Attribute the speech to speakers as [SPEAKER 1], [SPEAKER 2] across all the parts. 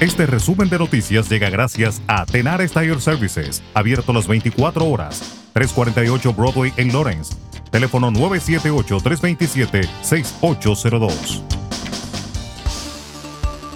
[SPEAKER 1] Este resumen de noticias llega gracias a Tenar Tire Services, abierto las 24 horas, 348 Broadway en Lawrence. Teléfono 978-327-6802.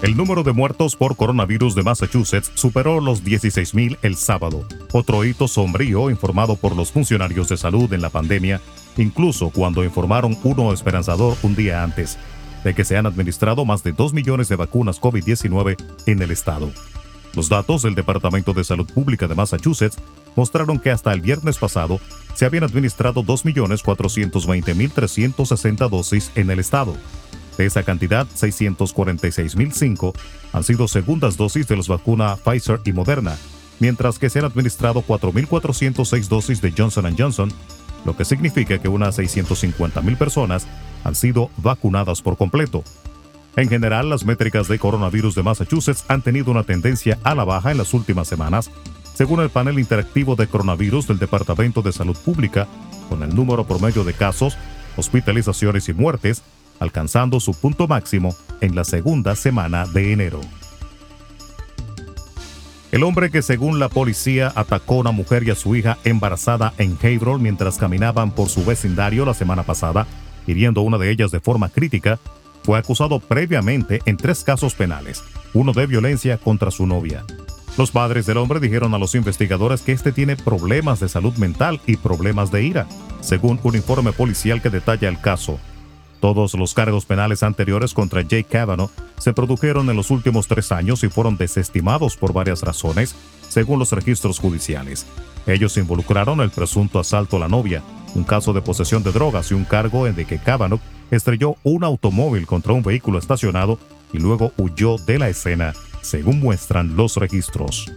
[SPEAKER 1] El número de muertos por coronavirus de Massachusetts superó los 16.000 el sábado, otro hito sombrío informado por los funcionarios de salud en la pandemia, incluso cuando informaron uno esperanzador un día antes, de que se han administrado más de 2 millones de vacunas COVID-19 en el estado. Los datos del Departamento de Salud Pública de Massachusetts mostraron que hasta el viernes pasado se habían administrado 2.420.360 dosis en el estado, de esa cantidad, 646.005 han sido segundas dosis de las vacunas Pfizer y Moderna, mientras que se han administrado 4.406 dosis de Johnson Johnson, lo que significa que unas 650.000 personas han sido vacunadas por completo. En general, las métricas de coronavirus de Massachusetts han tenido una tendencia a la baja en las últimas semanas, según el panel interactivo de coronavirus del Departamento de Salud Pública, con el número promedio de casos, hospitalizaciones y muertes alcanzando su punto máximo en la segunda semana de enero. El hombre que según la policía atacó a una mujer y a su hija embarazada en Haverhill mientras caminaban por su vecindario la semana pasada, hiriendo una de ellas de forma crítica, fue acusado previamente en tres casos penales, uno de violencia contra su novia. Los padres del hombre dijeron a los investigadores que este tiene problemas de salud mental y problemas de ira, según un informe policial que detalla el caso. Todos los cargos penales anteriores contra Jake Kavanaugh se produjeron en los últimos tres años y fueron desestimados por varias razones, según los registros judiciales. Ellos involucraron el presunto asalto a la novia, un caso de posesión de drogas y un cargo en de que Kavanaugh estrelló un automóvil contra un vehículo estacionado y luego huyó de la escena, según muestran los registros.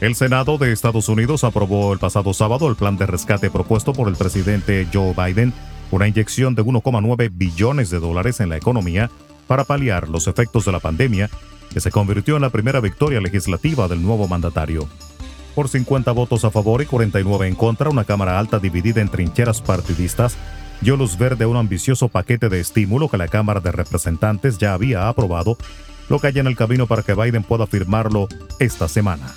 [SPEAKER 1] El Senado de Estados Unidos aprobó el pasado sábado el plan de rescate propuesto por el presidente Joe Biden una inyección de 1,9 billones de dólares en la economía para paliar los efectos de la pandemia, que se convirtió en la primera victoria legislativa del nuevo mandatario. Por 50 votos a favor y 49 en contra, una Cámara Alta dividida en trincheras partidistas dio luz verde a un ambicioso paquete de estímulo que la Cámara de Representantes ya había aprobado, lo que hay en el camino para que Biden pueda firmarlo esta semana.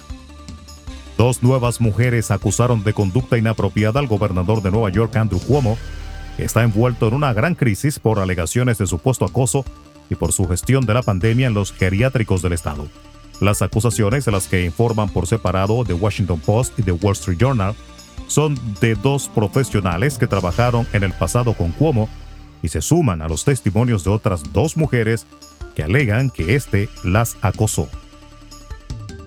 [SPEAKER 1] Dos nuevas mujeres acusaron de conducta inapropiada al gobernador de Nueva York, Andrew Cuomo, está envuelto en una gran crisis por alegaciones de supuesto acoso y por su gestión de la pandemia en los geriátricos del Estado. Las acusaciones de las que informan por separado The Washington Post y The Wall Street Journal son de dos profesionales que trabajaron en el pasado con Cuomo y se suman a los testimonios de otras dos mujeres que alegan que éste las acosó.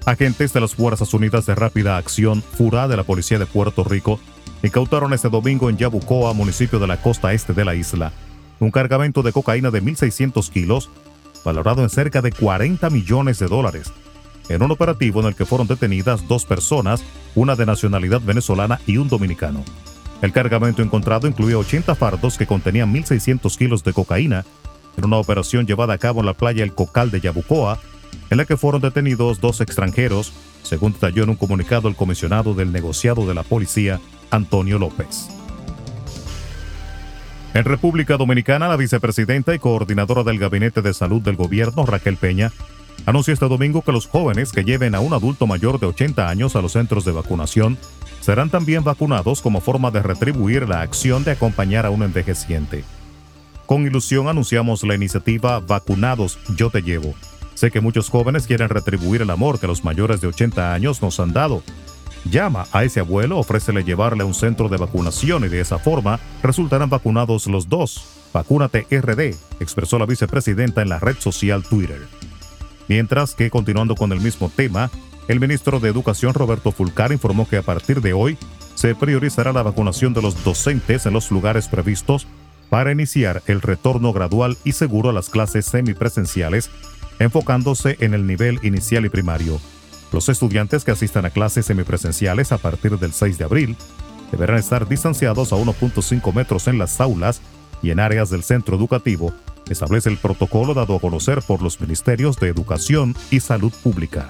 [SPEAKER 1] Agentes de las Fuerzas Unidas de Rápida Acción, FURA de la Policía de Puerto Rico, incautaron este domingo en Yabucoa, municipio de la costa este de la isla, un cargamento de cocaína de 1.600 kilos, valorado en cerca de 40 millones de dólares, en un operativo en el que fueron detenidas dos personas, una de nacionalidad venezolana y un dominicano. El cargamento encontrado incluía 80 fardos que contenían 1.600 kilos de cocaína, en una operación llevada a cabo en la playa El Cocal de Yabucoa, en la que fueron detenidos dos extranjeros, según detalló en un comunicado el comisionado del negociado de la policía, Antonio López. En República Dominicana, la vicepresidenta y coordinadora del Gabinete de Salud del Gobierno, Raquel Peña, anunció este domingo que los jóvenes que lleven a un adulto mayor de 80 años a los centros de vacunación serán también vacunados como forma de retribuir la acción de acompañar a un envejeciente. Con ilusión anunciamos la iniciativa Vacunados Yo Te Llevo. Sé que muchos jóvenes quieren retribuir el amor que los mayores de 80 años nos han dado Llama a ese abuelo, ofrécele llevarle a un centro de vacunación y de esa forma resultarán vacunados los dos. Vacúnate RD, expresó la vicepresidenta en la red social Twitter. Mientras que, continuando con el mismo tema, el ministro de Educación Roberto Fulcar informó que a partir de hoy se priorizará la vacunación de los docentes en los lugares previstos para iniciar el retorno gradual y seguro a las clases semipresenciales, enfocándose en el nivel inicial y primario. Los estudiantes que asistan a clases semipresenciales a partir del 6 de abril deberán estar distanciados a 1.5 metros en las aulas y en áreas del centro educativo, establece el protocolo dado a conocer por los Ministerios de Educación y Salud Pública.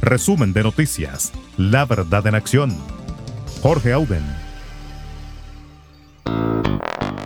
[SPEAKER 1] Resumen de noticias. La verdad en acción. Jorge Auden.